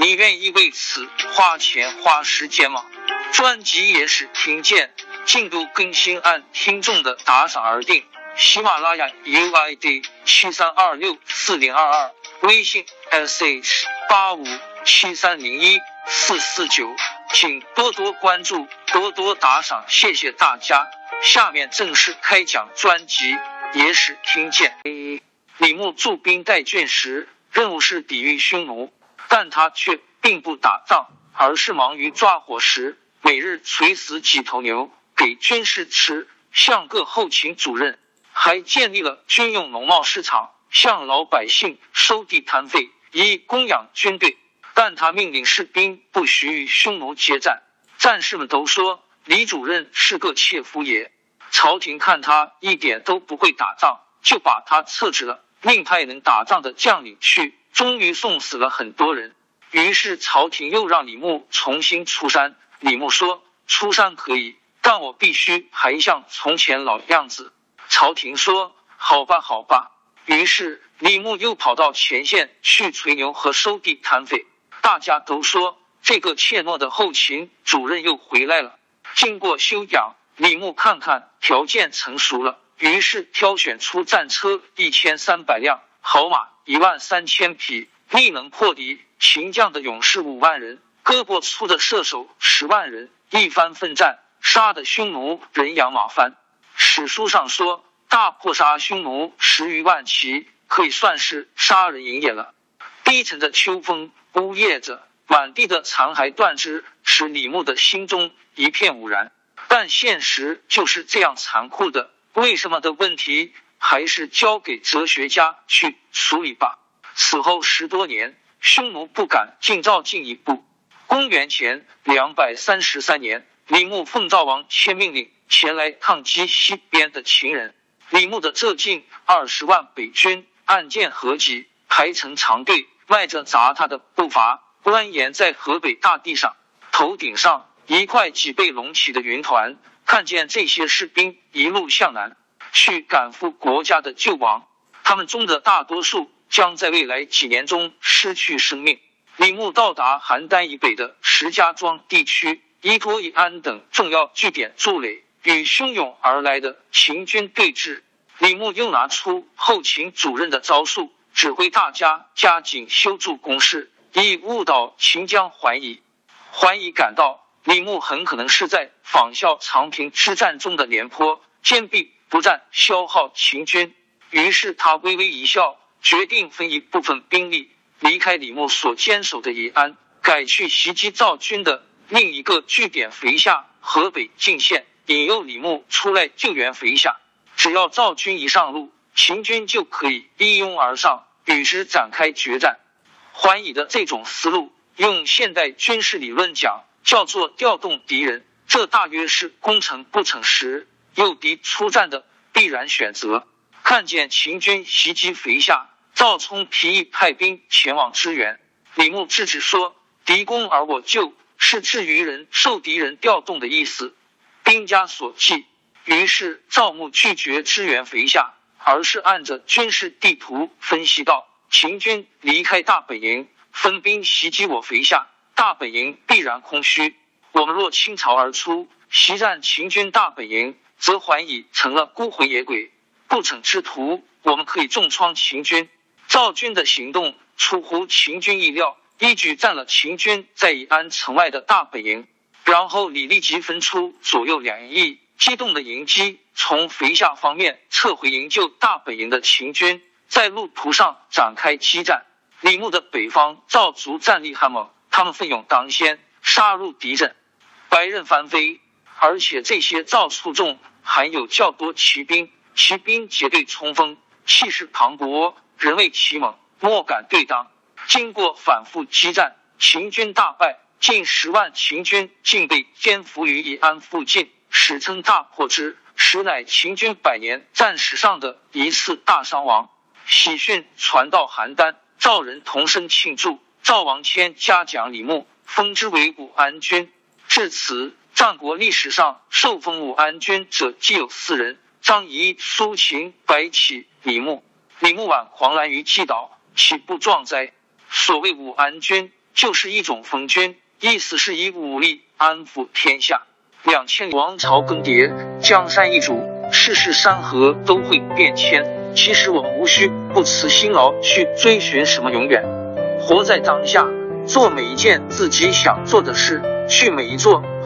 你愿意为此花钱花时间吗？专辑也是听见。进度更新按听众的打赏而定。喜马拉雅 UID 七三二六四零二二，微信 sh 八五七三零一四四九，请多多关注，多多打赏，谢谢大家。下面正式开讲专辑《野史听见》。李牧驻兵代郡时，任务是抵御匈奴，但他却并不打仗，而是忙于抓伙食，每日垂死几头牛。给军士吃，向各后勤主任还建立了军用农贸市场，向老百姓收地摊费，以供养军队。但他命令士兵不许与匈奴接战。战士们都说李主任是个怯夫也。朝廷看他一点都不会打仗，就把他撤职了，另派能打仗的将领去。终于送死了很多人。于是朝廷又让李牧重新出山。李牧说：“出山可以。”但我必须还像从前老样子。朝廷说：“好吧，好吧。”于是李牧又跑到前线去吹牛和收地摊费。大家都说这个怯懦的后勤主任又回来了。经过修养，李牧看看条件成熟了，于是挑选出战车一千三百辆，好马一万三千匹，力能破敌秦将的勇士五万人，胳膊粗的射手十万人，一番奋战。杀的匈奴人仰马翻。史书上说，大破杀匈奴十余万骑，可以算是杀人营业了。低沉的秋风呜咽着，满地的残骸断肢，使李牧的心中一片无然。但现实就是这样残酷的，为什么的问题，还是交给哲学家去处理吧。此后十多年，匈奴不敢进赵进一步。公元前两百三十三年。李牧奉赵王签命令前来抗击西边的秦人。李牧的这近二十万北军按剑合集，排成长队，迈着砸他的步伐，蜿蜒在河北大地上。头顶上一块脊背隆起的云团，看见这些士兵一路向南去赶赴国家的救亡，他们中的大多数将在未来几年中失去生命。李牧到达邯郸以北的石家庄地区。依托以安等重要据点筑垒，与汹涌而来的秦军对峙。李牧又拿出后勤主任的招数，指挥大家加紧修筑工事，以误导秦将怀疑。怀疑感到李牧很可能是在仿效长平之战中的廉颇，坚壁不战，消耗秦军。于是他微微一笑，决定分一部分兵力离开李牧所坚守的宜安，改去袭击赵军的。另一个据点肥下，河北泾县，引诱李牧出来救援肥下。只要赵军一上路，秦军就可以一拥而上，与之展开决战。桓乙的这种思路，用现代军事理论讲，叫做调动敌人。这大约是攻城不逞时，诱敌出战的必然选择。看见秦军袭击肥下，赵冲提议派兵前往支援。李牧制止说：“敌攻而我救。”是至于人受敌人调动的意思，兵家所忌。于是赵牧拒绝支援肥下，而是按着军事地图分析道：秦军离开大本营，分兵袭击我肥下，大本营必然空虚。我们若倾巢而出，袭占秦军大本营，则还已成了孤魂野鬼、不逞之徒。我们可以重创秦军。赵军的行动出乎秦军意料。一举占了秦军在宜安城外的大本营。然后李立即分出左右两翼，机动的迎击，从肥下方面撤回营救大本营的秦军，在路途上展开激战。李牧的北方赵族战力悍猛，他们奋勇当先，杀入敌阵，白刃翻飞。而且这些赵卒中含有较多骑兵，骑兵结队冲锋，气势磅礴，人为其猛，莫敢对当。经过反复激战，秦军大败，近十万秦军竟被歼伏于宜安附近，史称大破之，实乃秦军百年战史上的一次大伤亡。喜讯传到邯郸。赵人同声庆祝，赵王谦嘉奖李牧，封之为武安君。至此，战国历史上受封武安君者，既有四人：张仪、苏秦、白起、李牧。李牧挽黄兰于既倒，岂不壮哉？所谓武安君，就是一种封君，意思是以武力安抚天下。两千王朝更迭，江山易主，世事山河都会变迁。其实我们无需不辞辛劳去追寻什么永远，活在当下，做每一件自己想做的事，去每一座